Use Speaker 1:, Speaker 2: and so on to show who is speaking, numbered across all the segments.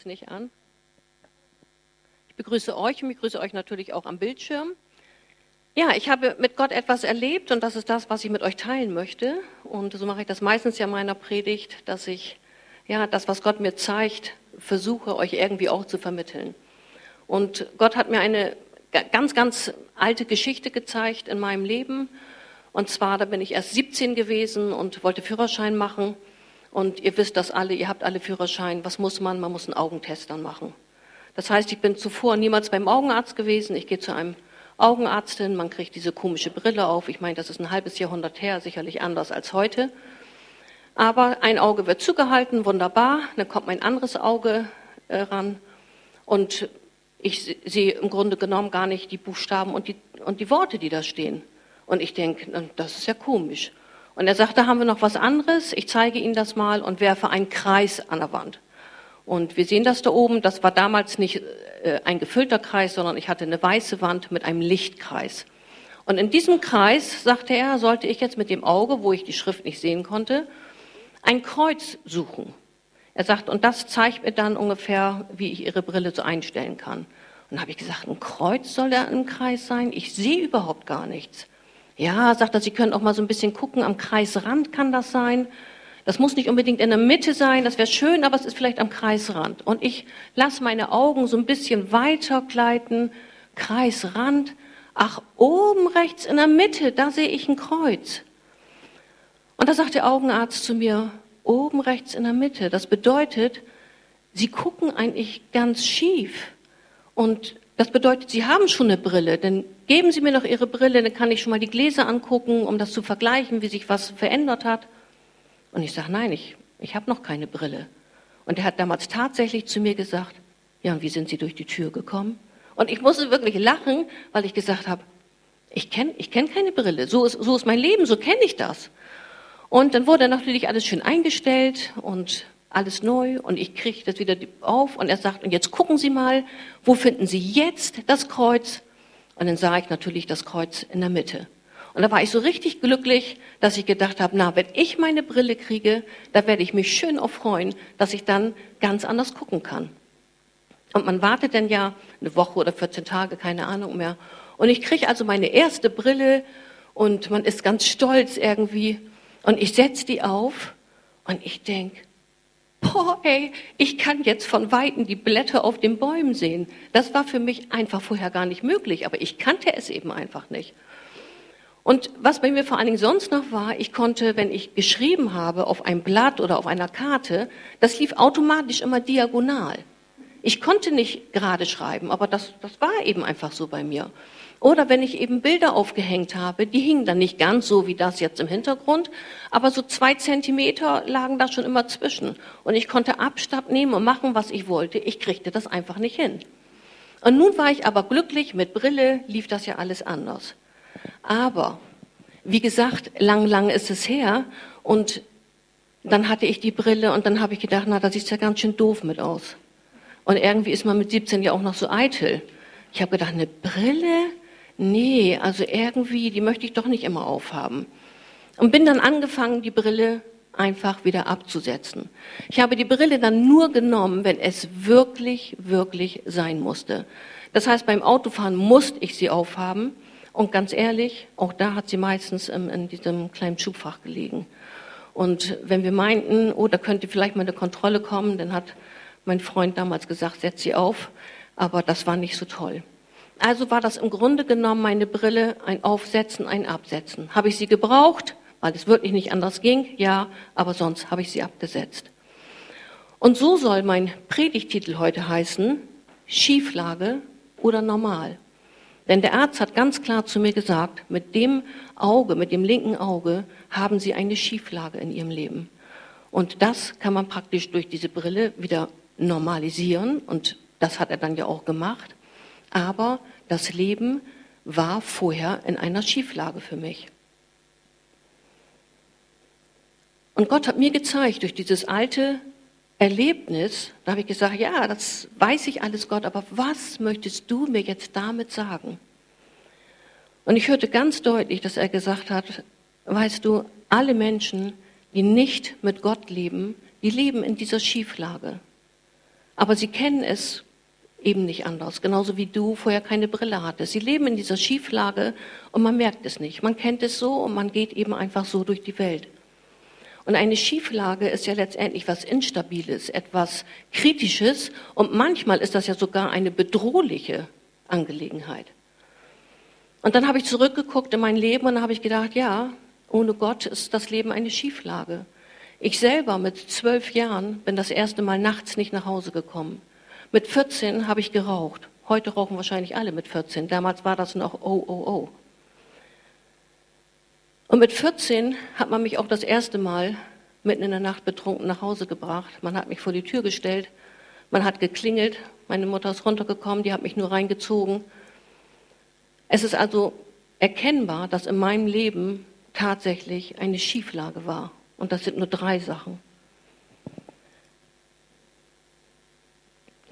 Speaker 1: jetzt nicht an. Ich begrüße euch und ich begrüße euch natürlich auch am Bildschirm. Ja, ich habe mit Gott etwas erlebt und das ist das, was ich mit euch teilen möchte. Und so mache ich das meistens ja in meiner Predigt, dass ich ja das, was Gott mir zeigt, versuche euch irgendwie auch zu vermitteln. Und Gott hat mir eine ganz, ganz alte Geschichte gezeigt in meinem Leben. Und zwar, da bin ich erst 17 gewesen und wollte Führerschein machen. Und ihr wisst das alle, ihr habt alle Führerschein. Was muss man? Man muss einen Augentest dann machen. Das heißt, ich bin zuvor niemals beim Augenarzt gewesen. Ich gehe zu einem Augenarzt hin, man kriegt diese komische Brille auf. Ich meine, das ist ein halbes Jahrhundert her, sicherlich anders als heute. Aber ein Auge wird zugehalten, wunderbar. Dann kommt mein anderes Auge äh, ran. Und ich sehe im Grunde genommen gar nicht die Buchstaben und die, und die Worte, die da stehen. Und ich denke, das ist ja komisch. Und er sagt, da haben wir noch was anderes. Ich zeige Ihnen das mal und werfe einen Kreis an der Wand. Und wir sehen das da oben. Das war damals nicht äh, ein gefüllter Kreis, sondern ich hatte eine weiße Wand mit einem Lichtkreis. Und in diesem Kreis, sagte er, sollte ich jetzt mit dem Auge, wo ich die Schrift nicht sehen konnte, ein Kreuz suchen. Er sagt, und das zeigt mir dann ungefähr, wie ich Ihre Brille so einstellen kann. Und dann habe ich gesagt, ein Kreuz soll da im Kreis sein? Ich sehe überhaupt gar nichts. Ja, sagt er, Sie können auch mal so ein bisschen gucken, am Kreisrand kann das sein. Das muss nicht unbedingt in der Mitte sein, das wäre schön, aber es ist vielleicht am Kreisrand. Und ich lasse meine Augen so ein bisschen weiter gleiten, Kreisrand. Ach, oben rechts in der Mitte, da sehe ich ein Kreuz. Und da sagt der Augenarzt zu mir, oben rechts in der Mitte, das bedeutet, Sie gucken eigentlich ganz schief. Und das bedeutet, Sie haben schon eine Brille, denn geben Sie mir noch Ihre Brille, dann kann ich schon mal die Gläser angucken, um das zu vergleichen, wie sich was verändert hat. Und ich sage, nein, ich, ich habe noch keine Brille. Und er hat damals tatsächlich zu mir gesagt, ja, und wie sind Sie durch die Tür gekommen? Und ich musste wirklich lachen, weil ich gesagt habe, ich kenne ich kenn keine Brille. So ist, so ist mein Leben, so kenne ich das. Und dann wurde natürlich alles schön eingestellt und alles neu und ich kriege das wieder auf und er sagt, und jetzt gucken Sie mal, wo finden Sie jetzt das Kreuz? Und dann sah ich natürlich das Kreuz in der Mitte. Und da war ich so richtig glücklich, dass ich gedacht habe, na, wenn ich meine Brille kriege, da werde ich mich schön auf freuen, dass ich dann ganz anders gucken kann. Und man wartet dann ja eine Woche oder 14 Tage, keine Ahnung mehr. Und ich kriege also meine erste Brille und man ist ganz stolz irgendwie. Und ich setze die auf und ich denke, boah, ey, ich kann jetzt von Weitem die Blätter auf den Bäumen sehen. Das war für mich einfach vorher gar nicht möglich, aber ich kannte es eben einfach nicht. Und was bei mir vor allen Dingen sonst noch war, ich konnte, wenn ich geschrieben habe auf einem Blatt oder auf einer Karte, das lief automatisch immer diagonal. Ich konnte nicht gerade schreiben, aber das, das war eben einfach so bei mir. Oder wenn ich eben Bilder aufgehängt habe, die hingen dann nicht ganz so wie das jetzt im Hintergrund, aber so zwei Zentimeter lagen da schon immer zwischen. Und ich konnte Abstab nehmen und machen, was ich wollte. Ich kriegte das einfach nicht hin. Und nun war ich aber glücklich, mit Brille lief das ja alles anders. Aber, wie gesagt, lang, lang ist es her und dann hatte ich die Brille und dann habe ich gedacht, na, da sieht ja ganz schön doof mit aus. Und irgendwie ist man mit 17 ja auch noch so eitel. Ich habe gedacht, eine Brille? Nee, also irgendwie, die möchte ich doch nicht immer aufhaben. Und bin dann angefangen, die Brille einfach wieder abzusetzen. Ich habe die Brille dann nur genommen, wenn es wirklich, wirklich sein musste. Das heißt, beim Autofahren musste ich sie aufhaben. Und ganz ehrlich, auch da hat sie meistens in, diesem kleinen Schubfach gelegen. Und wenn wir meinten, oh, da könnte vielleicht mal eine Kontrolle kommen, dann hat mein Freund damals gesagt, setz sie auf. Aber das war nicht so toll. Also war das im Grunde genommen meine Brille, ein Aufsetzen, ein Absetzen. Habe ich sie gebraucht, weil es wirklich nicht anders ging? Ja, aber sonst habe ich sie abgesetzt. Und so soll mein Predigtitel heute heißen, Schieflage oder normal. Denn der Arzt hat ganz klar zu mir gesagt, mit dem Auge, mit dem linken Auge haben Sie eine Schieflage in Ihrem Leben. Und das kann man praktisch durch diese Brille wieder normalisieren. Und das hat er dann ja auch gemacht. Aber das Leben war vorher in einer Schieflage für mich. Und Gott hat mir gezeigt, durch dieses alte Erlebnis, da habe ich gesagt, ja, das weiß ich alles, Gott, aber was möchtest du mir jetzt damit sagen? Und ich hörte ganz deutlich, dass er gesagt hat, weißt du, alle Menschen, die nicht mit Gott leben, die leben in dieser Schieflage. Aber sie kennen es eben nicht anders. Genauso wie du vorher keine Brille hattest. Sie leben in dieser Schieflage und man merkt es nicht. Man kennt es so und man geht eben einfach so durch die Welt. Und eine Schieflage ist ja letztendlich was Instabiles, etwas Kritisches und manchmal ist das ja sogar eine bedrohliche Angelegenheit. Und dann habe ich zurückgeguckt in mein Leben und habe ich gedacht, ja, ohne Gott ist das Leben eine Schieflage. Ich selber mit zwölf Jahren bin das erste Mal nachts nicht nach Hause gekommen. Mit 14 habe ich geraucht. Heute rauchen wahrscheinlich alle mit 14. Damals war das noch oh, oh, oh. Und mit 14 hat man mich auch das erste Mal mitten in der Nacht betrunken nach Hause gebracht. Man hat mich vor die Tür gestellt. Man hat geklingelt. Meine Mutter ist runtergekommen. Die hat mich nur reingezogen. Es ist also erkennbar, dass in meinem Leben tatsächlich eine Schieflage war. Und das sind nur drei Sachen.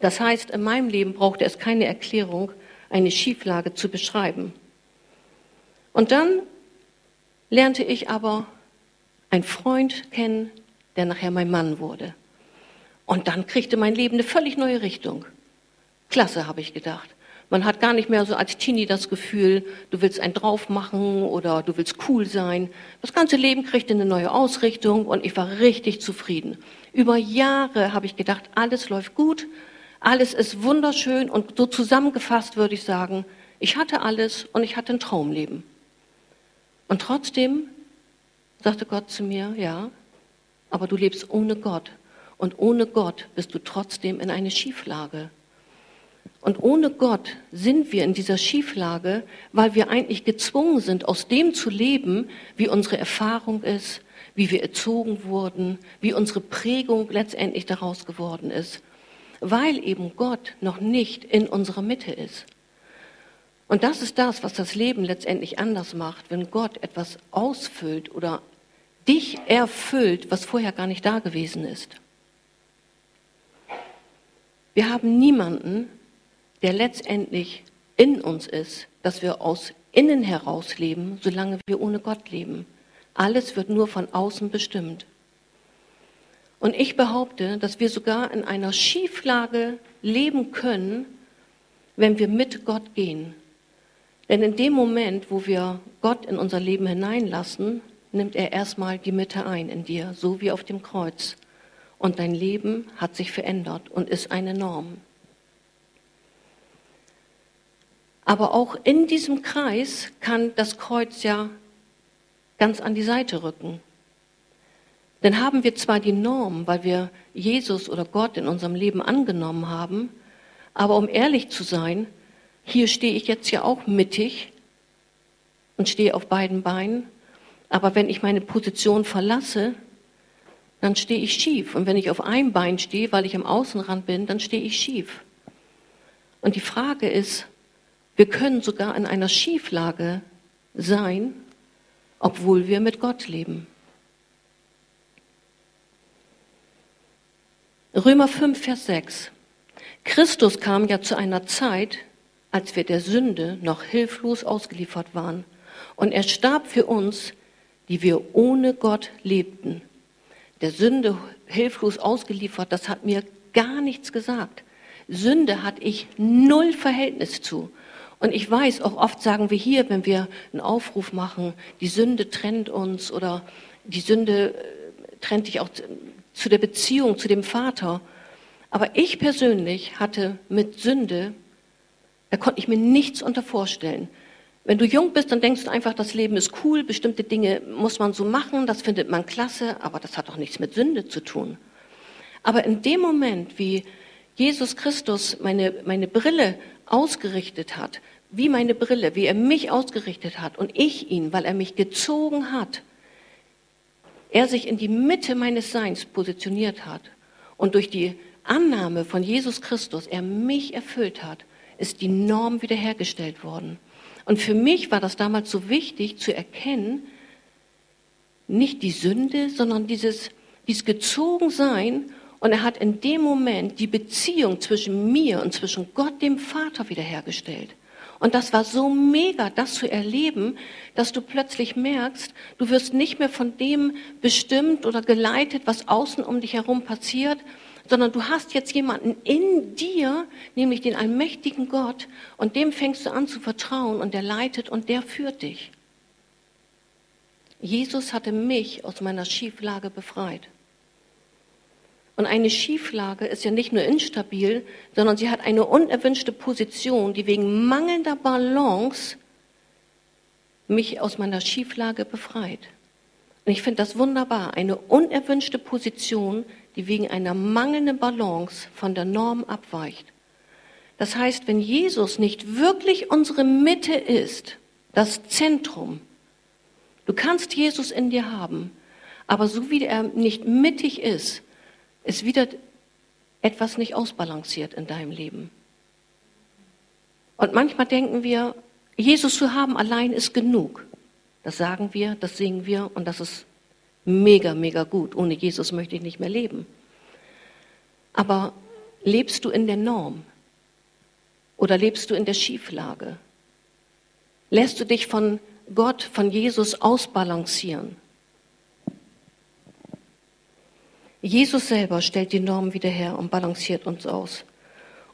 Speaker 1: Das heißt, in meinem Leben brauchte es keine Erklärung, eine Schieflage zu beschreiben. Und dann lernte ich aber einen Freund kennen, der nachher mein Mann wurde. Und dann kriegte mein Leben eine völlig neue Richtung. Klasse, habe ich gedacht. Man hat gar nicht mehr so als Teenie das Gefühl, du willst einen drauf machen oder du willst cool sein. Das ganze Leben kriegte eine neue Ausrichtung und ich war richtig zufrieden. Über Jahre habe ich gedacht, alles läuft gut, alles ist wunderschön und so zusammengefasst würde ich sagen, ich hatte alles und ich hatte ein Traumleben. Und trotzdem sagte Gott zu mir, ja, aber du lebst ohne Gott. Und ohne Gott bist du trotzdem in eine Schieflage. Und ohne Gott sind wir in dieser Schieflage, weil wir eigentlich gezwungen sind, aus dem zu leben, wie unsere Erfahrung ist, wie wir erzogen wurden, wie unsere Prägung letztendlich daraus geworden ist, weil eben Gott noch nicht in unserer Mitte ist. Und das ist das, was das Leben letztendlich anders macht, wenn Gott etwas ausfüllt oder dich erfüllt, was vorher gar nicht da gewesen ist. Wir haben niemanden, der letztendlich in uns ist, dass wir aus innen heraus leben, solange wir ohne Gott leben. Alles wird nur von außen bestimmt. Und ich behaupte, dass wir sogar in einer Schieflage leben können, wenn wir mit Gott gehen. Denn in dem Moment, wo wir Gott in unser Leben hineinlassen, nimmt er erstmal die Mitte ein in dir, so wie auf dem Kreuz. Und dein Leben hat sich verändert und ist eine Norm. Aber auch in diesem Kreis kann das Kreuz ja ganz an die Seite rücken. Dann haben wir zwar die Norm, weil wir Jesus oder Gott in unserem Leben angenommen haben, aber um ehrlich zu sein, hier stehe ich jetzt ja auch mittig und stehe auf beiden Beinen, aber wenn ich meine Position verlasse, dann stehe ich schief. Und wenn ich auf einem Bein stehe, weil ich am Außenrand bin, dann stehe ich schief. Und die Frage ist, wir können sogar in einer Schieflage sein, obwohl wir mit Gott leben. Römer 5, Vers 6. Christus kam ja zu einer Zeit, als wir der Sünde noch hilflos ausgeliefert waren. Und er starb für uns, die wir ohne Gott lebten. Der Sünde hilflos ausgeliefert, das hat mir gar nichts gesagt. Sünde hatte ich null Verhältnis zu. Und ich weiß, auch oft sagen wir hier, wenn wir einen Aufruf machen, die Sünde trennt uns oder die Sünde äh, trennt dich auch zu der Beziehung zu dem Vater. Aber ich persönlich hatte mit Sünde, da konnte ich mir nichts unter vorstellen. Wenn du jung bist, dann denkst du einfach, das Leben ist cool, bestimmte Dinge muss man so machen, das findet man klasse, aber das hat doch nichts mit Sünde zu tun. Aber in dem Moment, wie Jesus Christus meine, meine Brille ausgerichtet hat, wie meine Brille, wie er mich ausgerichtet hat und ich ihn, weil er mich gezogen hat, er sich in die Mitte meines Seins positioniert hat und durch die Annahme von Jesus Christus er mich erfüllt hat, ist die Norm wiederhergestellt worden. Und für mich war das damals so wichtig zu erkennen, nicht die Sünde, sondern dieses, dieses Gezogensein und er hat in dem Moment die Beziehung zwischen mir und zwischen Gott, dem Vater, wiederhergestellt. Und das war so mega, das zu erleben, dass du plötzlich merkst, du wirst nicht mehr von dem bestimmt oder geleitet, was außen um dich herum passiert, sondern du hast jetzt jemanden in dir, nämlich den allmächtigen Gott, und dem fängst du an zu vertrauen und der leitet und der führt dich. Jesus hatte mich aus meiner Schieflage befreit. Und eine Schieflage ist ja nicht nur instabil, sondern sie hat eine unerwünschte Position, die wegen mangelnder Balance mich aus meiner Schieflage befreit. Und ich finde das wunderbar, eine unerwünschte Position, die wegen einer mangelnden Balance von der Norm abweicht. Das heißt, wenn Jesus nicht wirklich unsere Mitte ist, das Zentrum, du kannst Jesus in dir haben, aber so wie er nicht mittig ist, ist wieder etwas nicht ausbalanciert in deinem Leben. Und manchmal denken wir, Jesus zu haben allein ist genug. Das sagen wir, das singen wir und das ist mega, mega gut. Ohne Jesus möchte ich nicht mehr leben. Aber lebst du in der Norm? Oder lebst du in der Schieflage? Lässt du dich von Gott, von Jesus ausbalancieren? Jesus selber stellt die Norm wieder her und balanciert uns aus.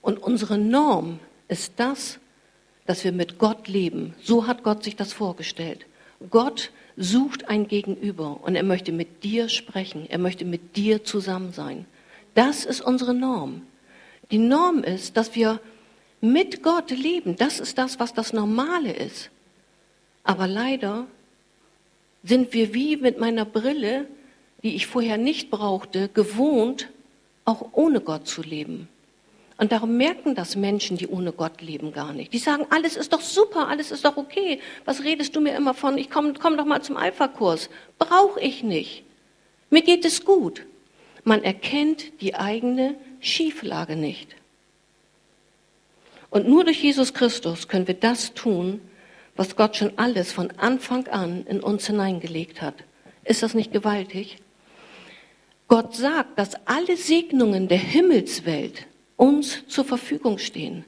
Speaker 1: Und unsere Norm ist das, dass wir mit Gott leben. So hat Gott sich das vorgestellt. Gott sucht ein Gegenüber und er möchte mit dir sprechen. Er möchte mit dir zusammen sein. Das ist unsere Norm. Die Norm ist, dass wir mit Gott leben. Das ist das, was das Normale ist. Aber leider sind wir wie mit meiner Brille, die ich vorher nicht brauchte, gewohnt, auch ohne Gott zu leben. Und darum merken das Menschen, die ohne Gott leben, gar nicht. Die sagen, alles ist doch super, alles ist doch okay. Was redest du mir immer von? Ich komme komm doch mal zum Alpha-Kurs. Brauche ich nicht. Mir geht es gut. Man erkennt die eigene Schieflage nicht. Und nur durch Jesus Christus können wir das tun, was Gott schon alles von Anfang an in uns hineingelegt hat. Ist das nicht gewaltig? Gott sagt, dass alle Segnungen der Himmelswelt uns zur Verfügung stehen.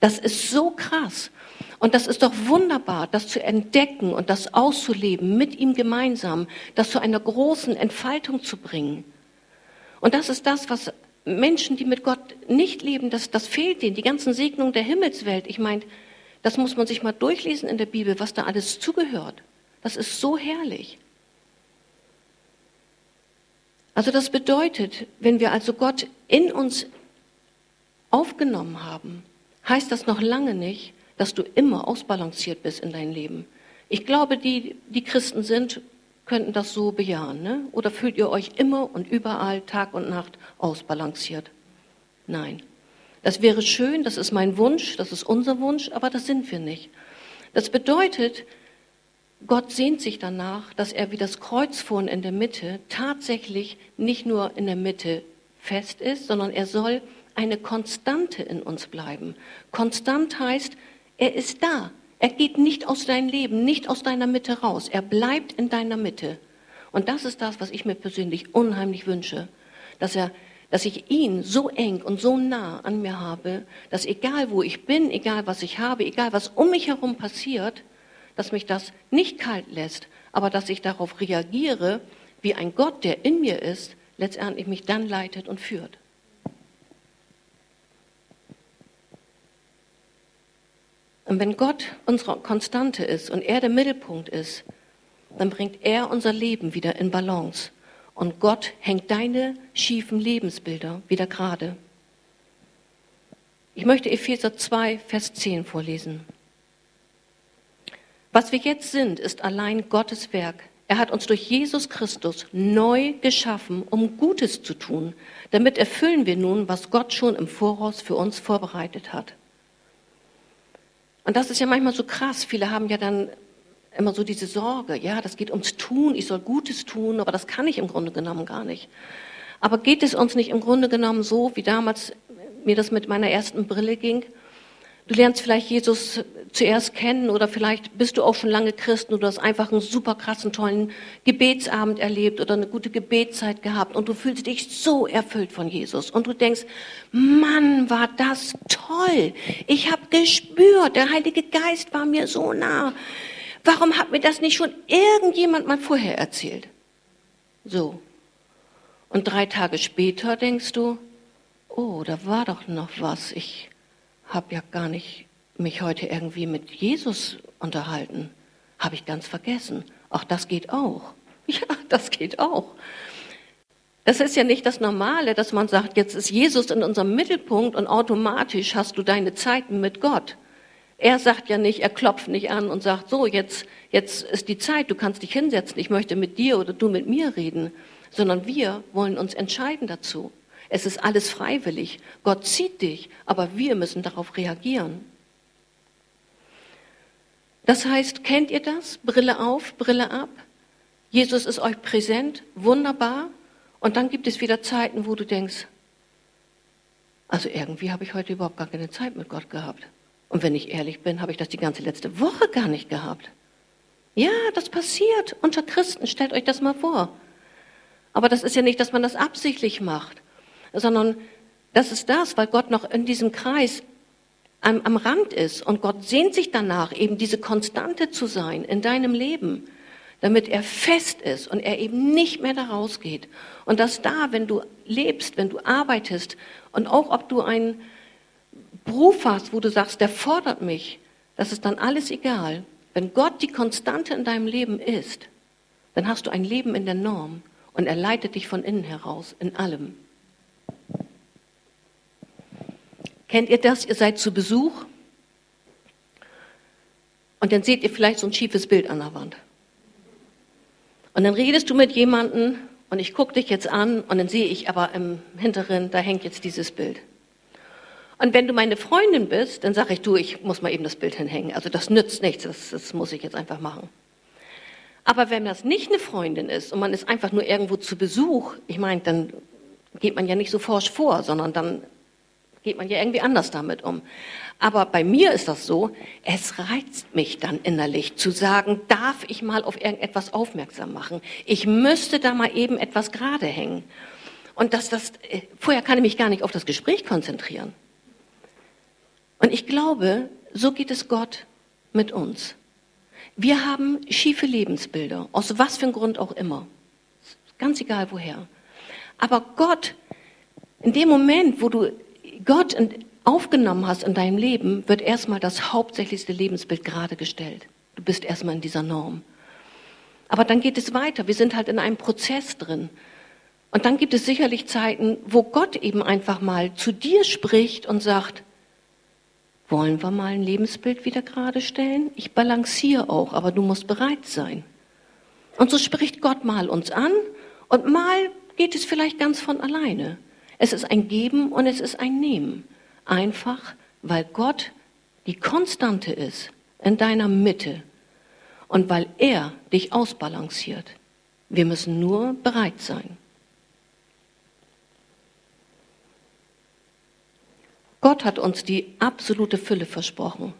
Speaker 1: Das ist so krass. Und das ist doch wunderbar, das zu entdecken und das auszuleben, mit ihm gemeinsam, das zu einer großen Entfaltung zu bringen. Und das ist das, was Menschen, die mit Gott nicht leben, das, das fehlt denen, die ganzen Segnungen der Himmelswelt. Ich meine, das muss man sich mal durchlesen in der Bibel, was da alles zugehört. Das ist so herrlich. Also das bedeutet, wenn wir also Gott in uns aufgenommen haben, heißt das noch lange nicht, dass du immer ausbalanciert bist in deinem Leben. Ich glaube, die, die Christen sind, könnten das so bejahen. Ne? Oder fühlt ihr euch immer und überall, Tag und Nacht, ausbalanciert? Nein. Das wäre schön, das ist mein Wunsch, das ist unser Wunsch, aber das sind wir nicht. Das bedeutet, Gott sehnt sich danach, dass er wie das Kreuz vorn in der Mitte tatsächlich nicht nur in der Mitte fest ist, sondern er soll eine Konstante in uns bleiben. Konstant heißt, er ist da. Er geht nicht aus deinem Leben, nicht aus deiner Mitte raus. Er bleibt in deiner Mitte. Und das ist das, was ich mir persönlich unheimlich wünsche, dass er dass ich ihn so eng und so nah an mir habe, dass egal wo ich bin, egal was ich habe, egal was um mich herum passiert, dass mich das nicht kalt lässt, aber dass ich darauf reagiere, wie ein Gott, der in mir ist, letztendlich mich dann leitet und führt. Und wenn Gott unsere Konstante ist und er der Mittelpunkt ist, dann bringt er unser Leben wieder in Balance. Und Gott hängt deine schiefen Lebensbilder wieder gerade. Ich möchte Epheser 2, Vers 10 vorlesen. Was wir jetzt sind, ist allein Gottes Werk. Er hat uns durch Jesus Christus neu geschaffen, um Gutes zu tun. Damit erfüllen wir nun, was Gott schon im Voraus für uns vorbereitet hat. Und das ist ja manchmal so krass. Viele haben ja dann immer so diese Sorge, ja, das geht ums Tun, ich soll Gutes tun, aber das kann ich im Grunde genommen gar nicht. Aber geht es uns nicht im Grunde genommen so, wie damals mir das mit meiner ersten Brille ging? Du lernst vielleicht Jesus zuerst kennen oder vielleicht bist du auch schon lange Christen oder hast einfach einen super krassen, tollen Gebetsabend erlebt oder eine gute Gebetszeit gehabt und du fühlst dich so erfüllt von Jesus und du denkst, Mann, war das toll. Ich habe gespürt, der Heilige Geist war mir so nah. Warum hat mir das nicht schon irgendjemand mal vorher erzählt? So. Und drei Tage später denkst du, oh, da war doch noch was. Ich habe ja gar nicht mich heute irgendwie mit Jesus unterhalten. Habe ich ganz vergessen. Ach, das geht auch. Ja, das geht auch. Das ist ja nicht das Normale, dass man sagt, jetzt ist Jesus in unserem Mittelpunkt und automatisch hast du deine Zeiten mit Gott. Er sagt ja nicht, er klopft nicht an und sagt, so, jetzt, jetzt ist die Zeit, du kannst dich hinsetzen, ich möchte mit dir oder du mit mir reden, sondern wir wollen uns entscheiden dazu. Es ist alles freiwillig. Gott zieht dich, aber wir müssen darauf reagieren. Das heißt, kennt ihr das? Brille auf, Brille ab. Jesus ist euch präsent, wunderbar. Und dann gibt es wieder Zeiten, wo du denkst, also irgendwie habe ich heute überhaupt gar keine Zeit mit Gott gehabt. Und wenn ich ehrlich bin, habe ich das die ganze letzte Woche gar nicht gehabt. Ja, das passiert unter Christen. Stellt euch das mal vor. Aber das ist ja nicht, dass man das absichtlich macht, sondern das ist das, weil Gott noch in diesem Kreis am, am Rand ist und Gott sehnt sich danach, eben diese Konstante zu sein in deinem Leben, damit er fest ist und er eben nicht mehr da rausgeht. Und dass da, wenn du lebst, wenn du arbeitest und auch ob du einen Beruf hast, wo du sagst, der fordert mich, das ist dann alles egal. Wenn Gott die Konstante in deinem Leben ist, dann hast du ein Leben in der Norm und er leitet dich von innen heraus in allem. Kennt ihr das? Ihr seid zu Besuch und dann seht ihr vielleicht so ein schiefes Bild an der Wand. Und dann redest du mit jemandem und ich gucke dich jetzt an und dann sehe ich aber im Hinteren, da hängt jetzt dieses Bild. Und wenn du meine Freundin bist, dann sage ich, du, ich muss mal eben das Bild hinhängen. Also das nützt nichts, das, das muss ich jetzt einfach machen. Aber wenn das nicht eine Freundin ist und man ist einfach nur irgendwo zu Besuch, ich meine, dann geht man ja nicht so forsch vor, sondern dann geht man ja irgendwie anders damit um. Aber bei mir ist das so, es reizt mich dann innerlich zu sagen, darf ich mal auf irgendetwas aufmerksam machen? Ich müsste da mal eben etwas gerade hängen. Und das, das, äh, vorher kann ich mich gar nicht auf das Gespräch konzentrieren. Und ich glaube, so geht es Gott mit uns. Wir haben schiefe Lebensbilder, aus was für einem Grund auch immer. Ganz egal woher. Aber Gott, in dem Moment, wo du Gott aufgenommen hast in deinem Leben, wird erstmal das hauptsächlichste Lebensbild gerade gestellt. Du bist erstmal in dieser Norm. Aber dann geht es weiter. Wir sind halt in einem Prozess drin. Und dann gibt es sicherlich Zeiten, wo Gott eben einfach mal zu dir spricht und sagt, wollen wir mal ein Lebensbild wieder gerade stellen? Ich balanciere auch, aber du musst bereit sein. Und so spricht Gott mal uns an und mal geht es vielleicht ganz von alleine. Es ist ein Geben und es ist ein Nehmen. Einfach, weil Gott die Konstante ist in deiner Mitte und weil er dich ausbalanciert. Wir müssen nur bereit sein. Gott hat uns die absolute Fülle versprochen.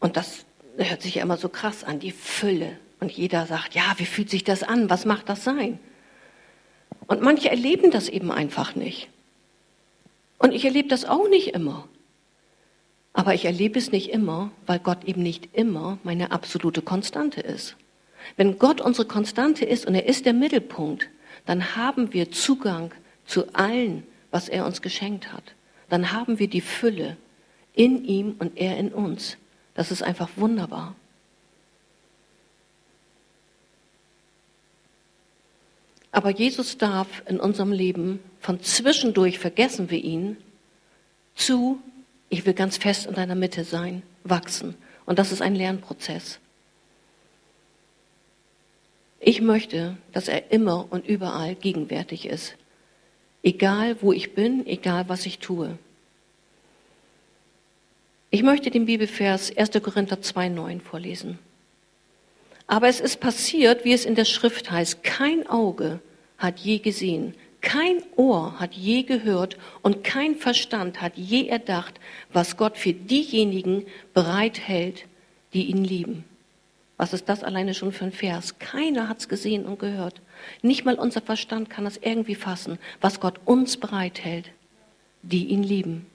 Speaker 1: Und das hört sich ja immer so krass an, die Fülle. Und jeder sagt, ja, wie fühlt sich das an? Was macht das sein? Und manche erleben das eben einfach nicht. Und ich erlebe das auch nicht immer. Aber ich erlebe es nicht immer, weil Gott eben nicht immer meine absolute Konstante ist. Wenn Gott unsere Konstante ist und er ist der Mittelpunkt, dann haben wir Zugang zu allen, was er uns geschenkt hat. Dann haben wir die Fülle in ihm und er in uns. Das ist einfach wunderbar. Aber Jesus darf in unserem Leben von zwischendurch vergessen wir ihn zu, ich will ganz fest in deiner Mitte sein, wachsen. Und das ist ein Lernprozess. Ich möchte, dass er immer und überall gegenwärtig ist. Egal wo ich bin, egal was ich tue. Ich möchte den Bibelvers 1. Korinther 2,9 vorlesen. Aber es ist passiert, wie es in der Schrift heißt, kein Auge hat je gesehen, kein Ohr hat je gehört und kein Verstand hat je erdacht, was Gott für diejenigen bereithält, die ihn lieben. Was ist das alleine schon für ein Vers? Keiner hat es gesehen und gehört. Nicht mal unser Verstand kann das irgendwie fassen, was Gott uns bereithält, die ihn lieben.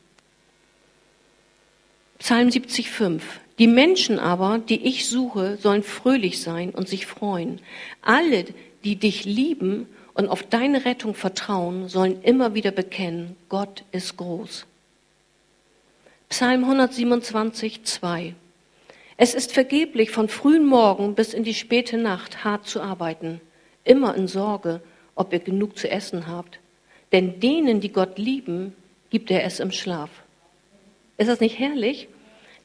Speaker 1: Psalm 70,5. Die Menschen aber, die ich suche, sollen fröhlich sein und sich freuen. Alle, die dich lieben und auf deine Rettung vertrauen, sollen immer wieder bekennen, Gott ist groß. Psalm 127, 2. Es ist vergeblich, von frühen Morgen bis in die späte Nacht hart zu arbeiten, immer in Sorge, ob ihr genug zu essen habt. Denn denen, die Gott lieben, gibt er es im Schlaf. Ist das nicht herrlich?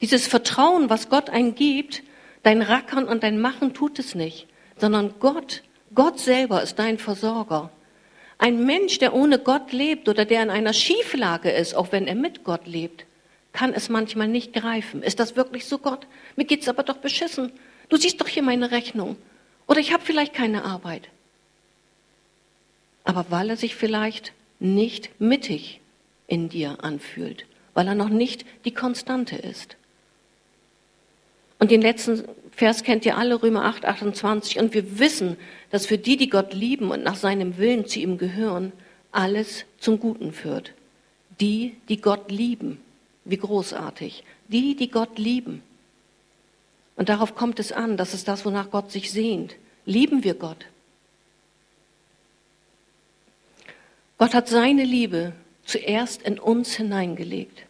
Speaker 1: Dieses Vertrauen, was Gott einem gibt, dein Rackern und dein Machen tut es nicht, sondern Gott, Gott selber ist dein Versorger. Ein Mensch, der ohne Gott lebt oder der in einer Schieflage ist, auch wenn er mit Gott lebt, kann es manchmal nicht greifen. Ist das wirklich so Gott? Mir geht's aber doch beschissen. Du siehst doch hier meine Rechnung. Oder ich habe vielleicht keine Arbeit. Aber weil er sich vielleicht nicht mittig in dir anfühlt, weil er noch nicht die Konstante ist. Und den letzten Vers kennt ihr alle, Römer 8, 28. Und wir wissen, dass für die, die Gott lieben und nach seinem Willen zu ihm gehören, alles zum Guten führt. Die, die Gott lieben. Wie großartig. Die, die Gott lieben. Und darauf kommt es an, das ist das, wonach Gott sich sehnt. Lieben wir Gott? Gott hat seine Liebe zuerst in uns hineingelegt.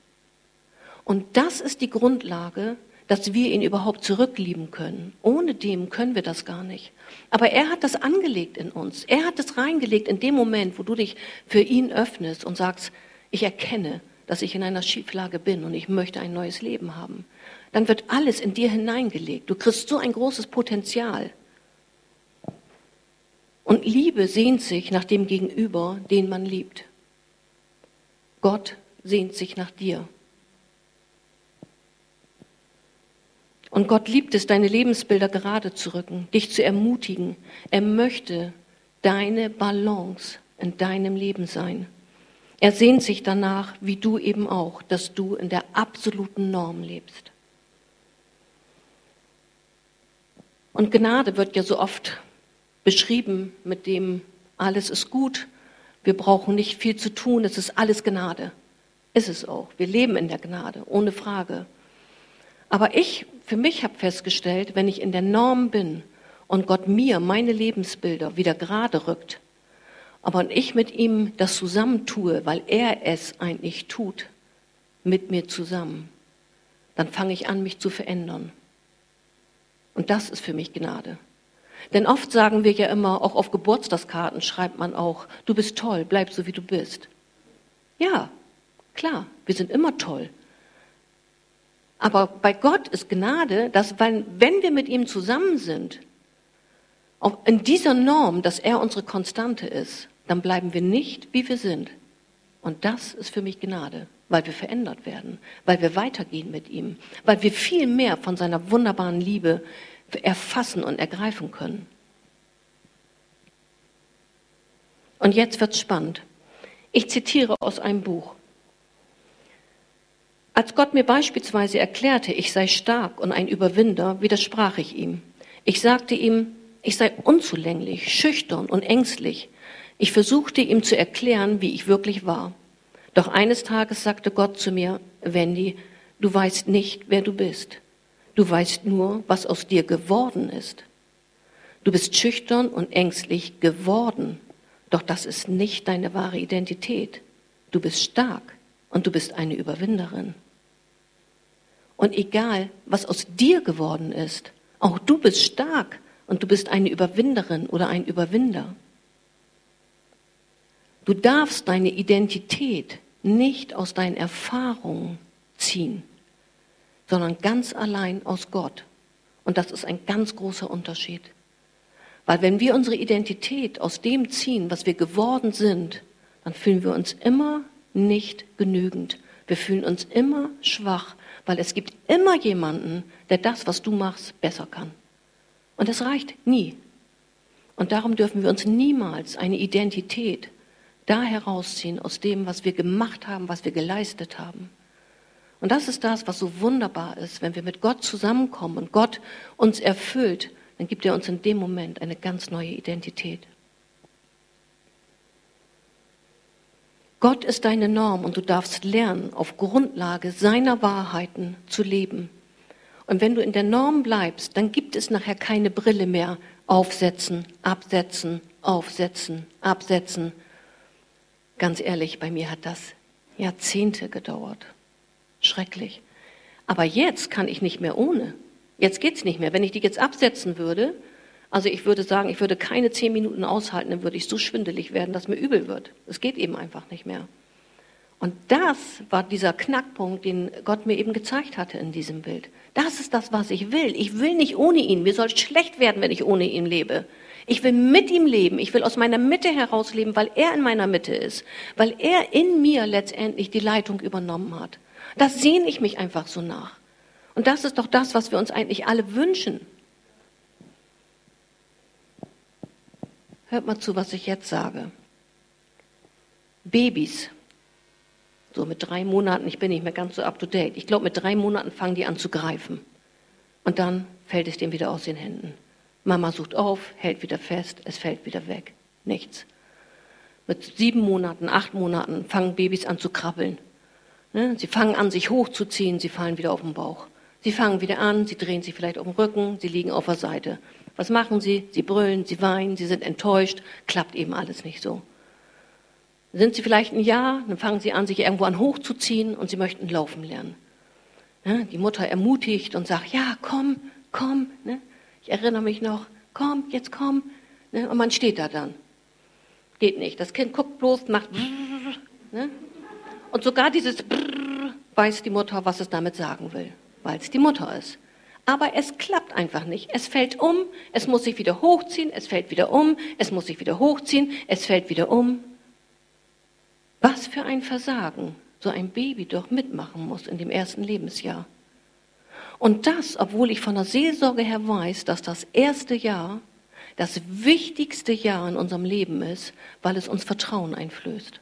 Speaker 1: Und das ist die Grundlage, dass wir ihn überhaupt zurücklieben können. Ohne dem können wir das gar nicht. Aber er hat das angelegt in uns. Er hat es reingelegt in dem Moment, wo du dich für ihn öffnest und sagst, ich erkenne, dass ich in einer Schieflage bin und ich möchte ein neues Leben haben. Dann wird alles in dir hineingelegt. Du kriegst so ein großes Potenzial. Und Liebe sehnt sich nach dem Gegenüber, den man liebt. Gott sehnt sich nach dir. Und Gott liebt es, deine Lebensbilder gerade zu rücken, dich zu ermutigen. Er möchte deine Balance in deinem Leben sein. Er sehnt sich danach, wie du eben auch, dass du in der absoluten Norm lebst. Und Gnade wird ja so oft beschrieben mit dem, alles ist gut, wir brauchen nicht viel zu tun, es ist alles Gnade. Ist es auch. Wir leben in der Gnade, ohne Frage. Aber ich, für mich habe festgestellt, wenn ich in der Norm bin und Gott mir meine Lebensbilder wieder gerade rückt, aber ich mit ihm das zusammentue, weil er es eigentlich tut, mit mir zusammen, dann fange ich an, mich zu verändern. Und das ist für mich Gnade. Denn oft sagen wir ja immer, auch auf Geburtstagskarten schreibt man auch, du bist toll, bleib so wie du bist. Ja, klar, wir sind immer toll. Aber bei Gott ist Gnade, dass wenn, wenn wir mit ihm zusammen sind, in dieser Norm, dass er unsere Konstante ist, dann bleiben wir nicht, wie wir sind. Und das ist für mich Gnade, weil wir verändert werden, weil wir weitergehen mit ihm, weil wir viel mehr von seiner wunderbaren Liebe erfassen und ergreifen können. Und jetzt wird's spannend. Ich zitiere aus einem Buch. Als Gott mir beispielsweise erklärte, ich sei stark und ein Überwinder, widersprach ich ihm. Ich sagte ihm, ich sei unzulänglich, schüchtern und ängstlich. Ich versuchte ihm zu erklären, wie ich wirklich war. Doch eines Tages sagte Gott zu mir, Wendy, du weißt nicht, wer du bist. Du weißt nur, was aus dir geworden ist. Du bist schüchtern und ängstlich geworden, doch das ist nicht deine wahre Identität. Du bist stark und du bist eine Überwinderin. Und egal, was aus dir geworden ist, auch du bist stark und du bist eine Überwinderin oder ein Überwinder. Du darfst deine Identität nicht aus deinen Erfahrungen ziehen, sondern ganz allein aus Gott. Und das ist ein ganz großer Unterschied. Weil wenn wir unsere Identität aus dem ziehen, was wir geworden sind, dann fühlen wir uns immer nicht genügend. Wir fühlen uns immer schwach, weil es gibt immer jemanden, der das, was du machst, besser kann. Und es reicht nie. Und darum dürfen wir uns niemals eine Identität da herausziehen aus dem, was wir gemacht haben, was wir geleistet haben. Und das ist das, was so wunderbar ist, wenn wir mit Gott zusammenkommen und Gott uns erfüllt, dann gibt er uns in dem Moment eine ganz neue Identität. Gott ist deine Norm und du darfst lernen, auf Grundlage seiner Wahrheiten zu leben. Und wenn du in der Norm bleibst, dann gibt es nachher keine Brille mehr aufsetzen, absetzen, aufsetzen, absetzen. Ganz ehrlich, bei mir hat das Jahrzehnte gedauert. Schrecklich. Aber jetzt kann ich nicht mehr ohne. Jetzt geht's nicht mehr. Wenn ich die jetzt absetzen würde, also ich würde sagen, ich würde keine zehn Minuten aushalten, dann würde ich so schwindelig werden, dass mir übel wird. Es geht eben einfach nicht mehr. Und das war dieser Knackpunkt, den Gott mir eben gezeigt hatte in diesem Bild. Das ist das, was ich will. Ich will nicht ohne ihn. Mir soll schlecht werden, wenn ich ohne ihn lebe. Ich will mit ihm leben. Ich will aus meiner Mitte heraus leben, weil er in meiner Mitte ist. Weil er in mir letztendlich die Leitung übernommen hat. Das sehne ich mich einfach so nach. Und das ist doch das, was wir uns eigentlich alle wünschen. Hört mal zu, was ich jetzt sage. Babys so mit drei Monaten, ich bin nicht mehr ganz so up to date. Ich glaube, mit drei Monaten fangen die an zu greifen. Und dann fällt es dem wieder aus den Händen. Mama sucht auf, hält wieder fest, es fällt wieder weg. Nichts. Mit sieben Monaten, acht Monaten fangen Babys an zu krabbeln. Ne? Sie fangen an, sich hochzuziehen, sie fallen wieder auf den Bauch. Sie fangen wieder an, sie drehen sich vielleicht auf den Rücken, sie liegen auf der Seite. Was machen sie? Sie brüllen, sie weinen, sie sind enttäuscht, klappt eben alles nicht so sind sie vielleicht ein Jahr, dann fangen sie an, sich irgendwo an hochzuziehen und sie möchten laufen lernen. Ne? Die Mutter ermutigt und sagt, ja, komm, komm. Ne? Ich erinnere mich noch, komm, jetzt komm. Und man steht da dann. Geht nicht. Das Kind guckt bloß, macht? Und sogar dieses weiß die Mutter, was es damit sagen will, weil es die Mutter ist. Aber es klappt einfach nicht. Es fällt um, es muss sich wieder hochziehen, es fällt wieder um, es muss sich wieder hochziehen, es fällt wieder um. Was für ein Versagen so ein Baby doch mitmachen muss in dem ersten Lebensjahr. Und das, obwohl ich von der Seelsorge her weiß, dass das erste Jahr das wichtigste Jahr in unserem Leben ist, weil es uns Vertrauen einflößt.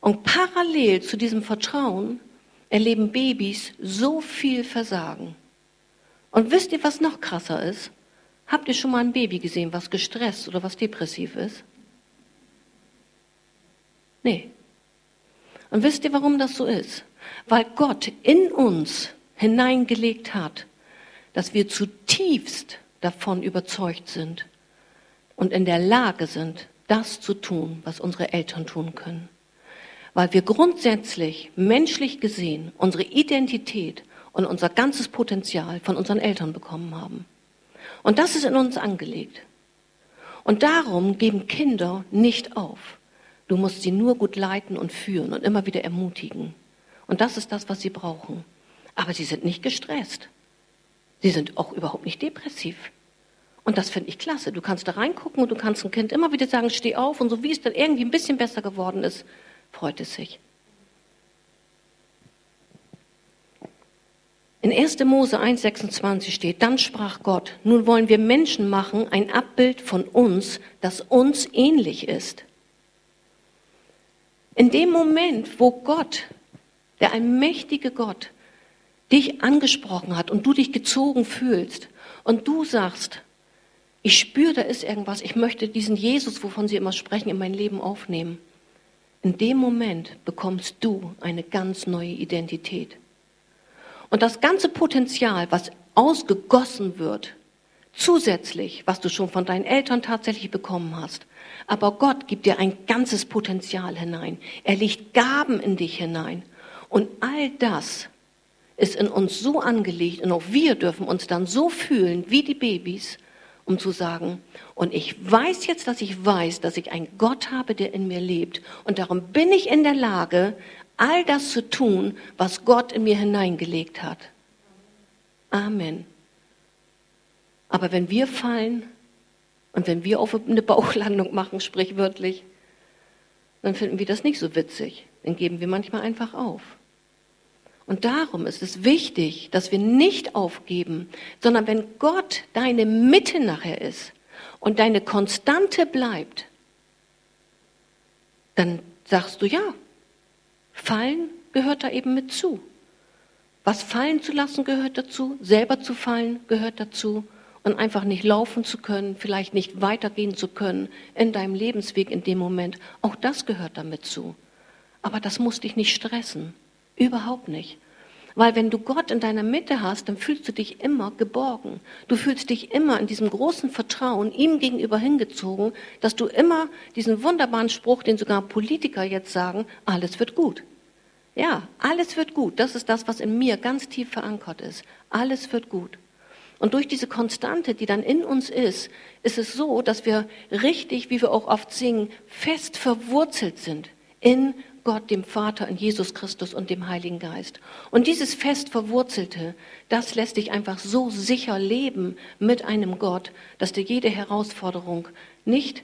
Speaker 1: Und parallel zu diesem Vertrauen erleben Babys so viel Versagen. Und wisst ihr, was noch krasser ist? Habt ihr schon mal ein Baby gesehen, was gestresst oder was depressiv ist? Nee. Und wisst ihr, warum das so ist? Weil Gott in uns hineingelegt hat, dass wir zutiefst davon überzeugt sind und in der Lage sind, das zu tun, was unsere Eltern tun können. Weil wir grundsätzlich, menschlich gesehen, unsere Identität und unser ganzes Potenzial von unseren Eltern bekommen haben. Und das ist in uns angelegt. Und darum geben Kinder nicht auf. Du musst sie nur gut leiten und führen und immer wieder ermutigen. Und das ist das, was sie brauchen. Aber sie sind nicht gestresst. Sie sind auch überhaupt nicht depressiv. Und das finde ich klasse. Du kannst da reingucken und du kannst ein Kind immer wieder sagen, steh auf. Und so wie es dann irgendwie ein bisschen besser geworden ist, freut es sich. In 1. Mose 1,26 steht, dann sprach Gott, nun wollen wir Menschen machen, ein Abbild von uns, das uns ähnlich ist. In dem Moment, wo Gott, der allmächtige Gott, dich angesprochen hat und du dich gezogen fühlst und du sagst, ich spüre, da ist irgendwas, ich möchte diesen Jesus, wovon Sie immer sprechen, in mein Leben aufnehmen. In dem Moment bekommst du eine ganz neue Identität. Und das ganze Potenzial, was ausgegossen wird, zusätzlich, was du schon von deinen Eltern tatsächlich bekommen hast, aber Gott gibt dir ein ganzes Potenzial hinein. Er legt Gaben in dich hinein. Und all das ist in uns so angelegt und auch wir dürfen uns dann so fühlen wie die Babys, um zu sagen, und ich weiß jetzt, dass ich weiß, dass ich einen Gott habe, der in mir lebt. Und darum bin ich in der Lage, all das zu tun, was Gott in mir hineingelegt hat. Amen. Aber wenn wir fallen, und wenn wir auf eine Bauchlandung machen, sprichwörtlich, dann finden wir das nicht so witzig. Dann geben wir manchmal einfach auf. Und darum ist es wichtig, dass wir nicht aufgeben, sondern wenn Gott deine Mitte nachher ist und deine Konstante bleibt, dann sagst du ja, fallen gehört da eben mit zu. Was fallen zu lassen gehört dazu, selber zu fallen gehört dazu und einfach nicht laufen zu können, vielleicht nicht weitergehen zu können in deinem Lebensweg in dem Moment, auch das gehört damit zu. Aber das muss dich nicht stressen. Überhaupt nicht. Weil wenn du Gott in deiner Mitte hast, dann fühlst du dich immer geborgen. Du fühlst dich immer in diesem großen Vertrauen ihm gegenüber hingezogen, dass du immer diesen wunderbaren Spruch, den sogar Politiker jetzt sagen, alles wird gut. Ja, alles wird gut. Das ist das, was in mir ganz tief verankert ist. Alles wird gut. Und durch diese Konstante, die dann in uns ist, ist es so, dass wir richtig, wie wir auch oft singen, fest verwurzelt sind in Gott, dem Vater, in Jesus Christus und dem Heiligen Geist. Und dieses fest verwurzelte, das lässt dich einfach so sicher leben mit einem Gott, dass dir jede Herausforderung nicht,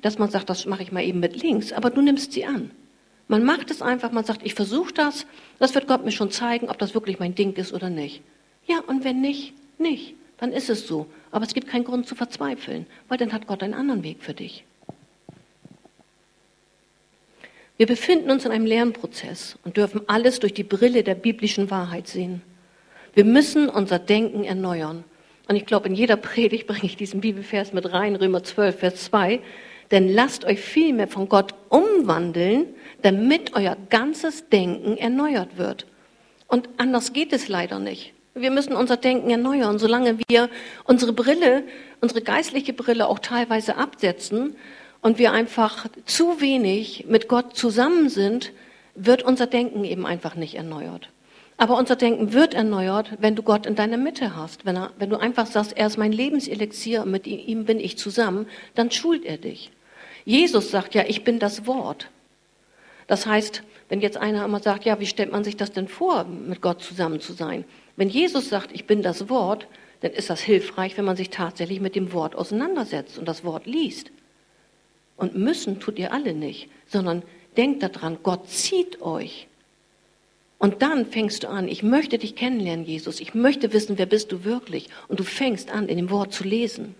Speaker 1: dass man sagt, das mache ich mal eben mit links, aber du nimmst sie an. Man macht es einfach, man sagt, ich versuche das, das wird Gott mir schon zeigen, ob das wirklich mein Ding ist oder nicht. Ja, und wenn nicht, nicht, dann ist es so. Aber es gibt keinen Grund zu verzweifeln, weil dann hat Gott einen anderen Weg für dich. Wir befinden uns in einem Lernprozess und dürfen alles durch die Brille der biblischen Wahrheit sehen. Wir müssen unser Denken erneuern. Und ich glaube, in jeder Predigt bringe ich diesen Bibelvers mit rein, Römer 12, Vers 2. Denn lasst euch vielmehr von Gott umwandeln, damit euer ganzes Denken erneuert wird. Und anders geht es leider nicht. Wir müssen unser Denken erneuern. Solange wir unsere Brille, unsere geistliche Brille auch teilweise absetzen und wir einfach zu wenig mit Gott zusammen sind, wird unser Denken eben einfach nicht erneuert. Aber unser Denken wird erneuert, wenn du Gott in deiner Mitte hast. Wenn, er, wenn du einfach sagst, er ist mein Lebenselixier, mit ihm bin ich zusammen, dann schult er dich. Jesus sagt ja, ich bin das Wort. Das heißt, wenn jetzt einer immer sagt, ja, wie stellt man sich das denn vor, mit Gott zusammen zu sein? Wenn Jesus sagt, ich bin das Wort, dann ist das hilfreich, wenn man sich tatsächlich mit dem Wort auseinandersetzt und das Wort liest. Und müssen tut ihr alle nicht, sondern denkt daran, Gott zieht euch. Und dann fängst du an, ich möchte dich kennenlernen, Jesus, ich möchte wissen, wer bist du wirklich. Und du fängst an, in dem Wort zu lesen.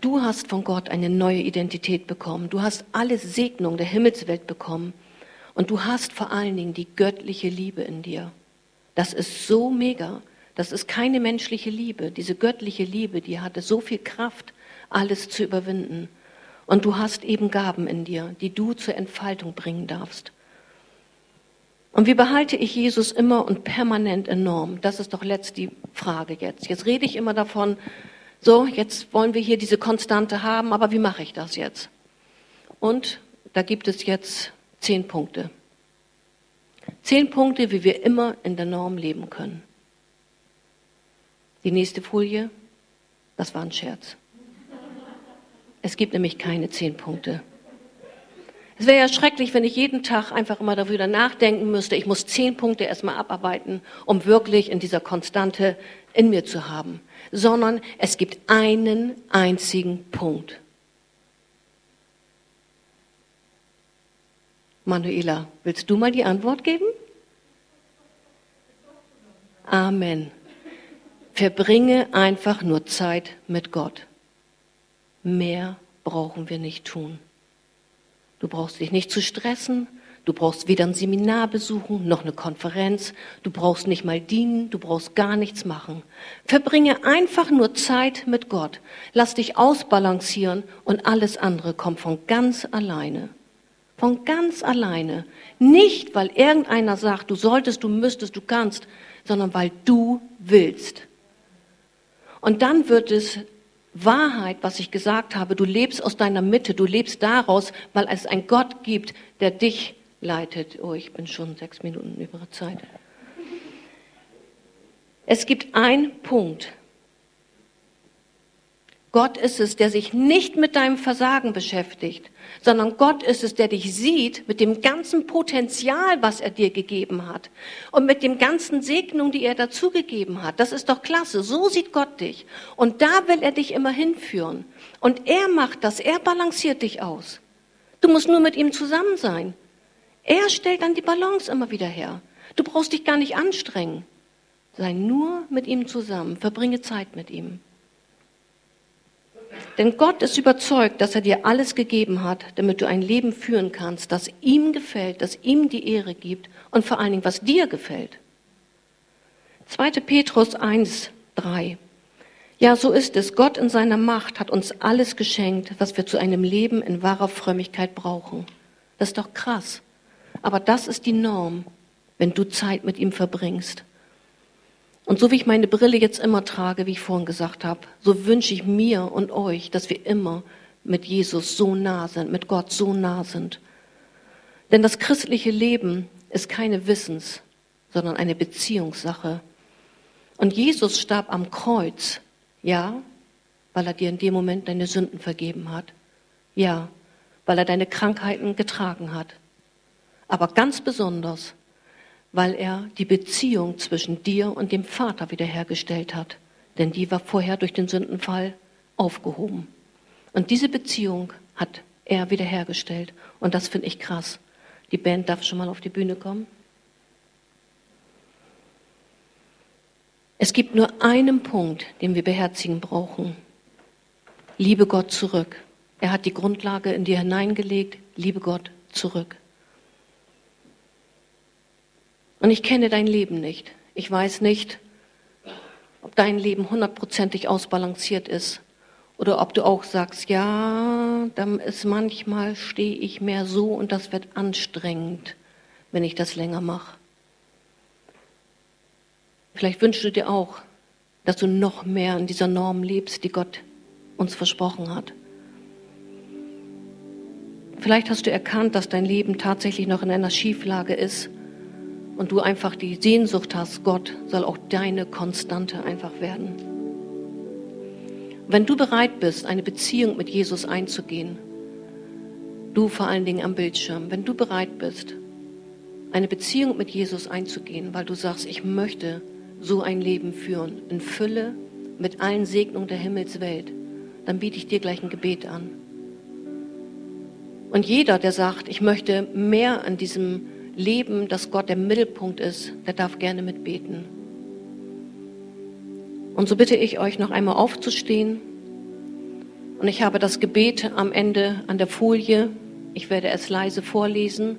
Speaker 1: Du hast von Gott eine neue Identität bekommen. Du hast alle Segnungen der Himmelswelt bekommen. Und du hast vor allen Dingen die göttliche Liebe in dir. Das ist so mega. Das ist keine menschliche Liebe. Diese göttliche Liebe, die hatte so viel Kraft, alles zu überwinden. Und du hast eben Gaben in dir, die du zur Entfaltung bringen darfst. Und wie behalte ich Jesus immer und permanent enorm? Das ist doch letzt die Frage jetzt. Jetzt rede ich immer davon, so, jetzt wollen wir hier diese Konstante haben, aber wie mache ich das jetzt? Und da gibt es jetzt Zehn Punkte. Zehn Punkte, wie wir immer in der Norm leben können. Die nächste Folie, das war ein Scherz. Es gibt nämlich keine zehn Punkte. Es wäre ja schrecklich, wenn ich jeden Tag einfach immer darüber nachdenken müsste, ich muss zehn Punkte erstmal abarbeiten, um wirklich in dieser Konstante in mir zu haben. Sondern es gibt einen einzigen Punkt. Manuela, willst du mal die Antwort geben? Amen. Verbringe einfach nur Zeit mit Gott. Mehr brauchen wir nicht tun. Du brauchst dich nicht zu stressen. Du brauchst weder ein Seminar besuchen noch eine Konferenz. Du brauchst nicht mal dienen. Du brauchst gar nichts machen. Verbringe einfach nur Zeit mit Gott. Lass dich ausbalancieren und alles andere kommt von ganz alleine. Von ganz alleine. Nicht, weil irgendeiner sagt, du solltest, du müsstest, du kannst, sondern weil du willst. Und dann wird es Wahrheit, was ich gesagt habe. Du lebst aus deiner Mitte, du lebst daraus, weil es einen Gott gibt, der dich leitet. Oh, ich bin schon sechs Minuten über Zeit. Es gibt einen Punkt, Gott ist es, der sich nicht mit deinem Versagen beschäftigt, sondern Gott ist es, der dich sieht mit dem ganzen Potenzial, was er dir gegeben hat und mit dem ganzen Segnung, die er dazugegeben hat. Das ist doch klasse. So sieht Gott dich. Und da will er dich immer hinführen. Und er macht das. Er balanciert dich aus. Du musst nur mit ihm zusammen sein. Er stellt dann die Balance immer wieder her. Du brauchst dich gar nicht anstrengen. Sei nur mit ihm zusammen. Verbringe Zeit mit ihm. Denn Gott ist überzeugt, dass er dir alles gegeben hat, damit du ein Leben führen kannst, das ihm gefällt, das ihm die Ehre gibt und vor allen Dingen, was dir gefällt. 2. Petrus 1, 3. Ja, so ist es. Gott in seiner Macht hat uns alles geschenkt, was wir zu einem Leben in wahrer Frömmigkeit brauchen. Das ist doch krass. Aber das ist die Norm, wenn du Zeit mit ihm verbringst. Und so wie ich meine Brille jetzt immer trage, wie ich vorhin gesagt habe, so wünsche ich mir und euch, dass wir immer mit Jesus so nah sind, mit Gott so nah sind. Denn das christliche Leben ist keine Wissens, sondern eine Beziehungssache. Und Jesus starb am Kreuz, ja, weil er dir in dem Moment deine Sünden vergeben hat. Ja, weil er deine Krankheiten getragen hat. Aber ganz besonders, weil er die Beziehung zwischen dir und dem Vater wiederhergestellt hat. Denn die war vorher durch den Sündenfall aufgehoben. Und diese Beziehung hat er wiederhergestellt. Und das finde ich krass. Die Band darf schon mal auf die Bühne kommen. Es gibt nur einen Punkt, den wir beherzigen brauchen. Liebe Gott zurück. Er hat die Grundlage in dir hineingelegt. Liebe Gott zurück. Und ich kenne dein Leben nicht. Ich weiß nicht, ob dein Leben hundertprozentig ausbalanciert ist oder ob du auch sagst, ja, dann ist manchmal stehe ich mehr so und das wird anstrengend, wenn ich das länger mache. Vielleicht wünschst du dir auch, dass du noch mehr in dieser Norm lebst, die Gott uns versprochen hat. Vielleicht hast du erkannt, dass dein Leben tatsächlich noch in einer Schieflage ist und du einfach die Sehnsucht hast, Gott soll auch deine Konstante einfach werden. Wenn du bereit bist, eine Beziehung mit Jesus einzugehen, du vor allen Dingen am Bildschirm, wenn du bereit bist, eine Beziehung mit Jesus einzugehen, weil du sagst, ich möchte so ein Leben führen, in Fülle, mit allen Segnungen der Himmelswelt, dann biete ich dir gleich ein Gebet an. Und jeder, der sagt, ich möchte mehr an diesem Leben, dass Gott der Mittelpunkt ist, der darf gerne mitbeten. Und so bitte ich euch noch einmal aufzustehen. Und ich habe das Gebet am Ende an der Folie. Ich werde es leise vorlesen.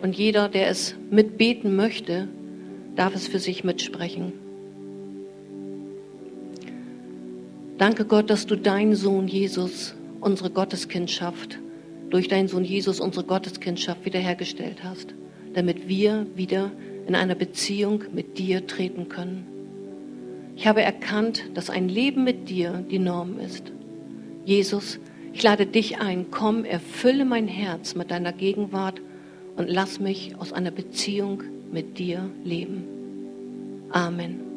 Speaker 1: Und jeder, der es mitbeten möchte, darf es für sich mitsprechen. Danke Gott, dass du deinen Sohn Jesus, unsere Gotteskindschaft, durch deinen Sohn Jesus unsere Gotteskindschaft wiederhergestellt hast, damit wir wieder in einer Beziehung mit dir treten können. Ich habe erkannt, dass ein Leben mit dir die Norm ist. Jesus, ich lade dich ein, komm, erfülle mein Herz mit deiner Gegenwart und lass mich aus einer Beziehung mit dir leben. Amen.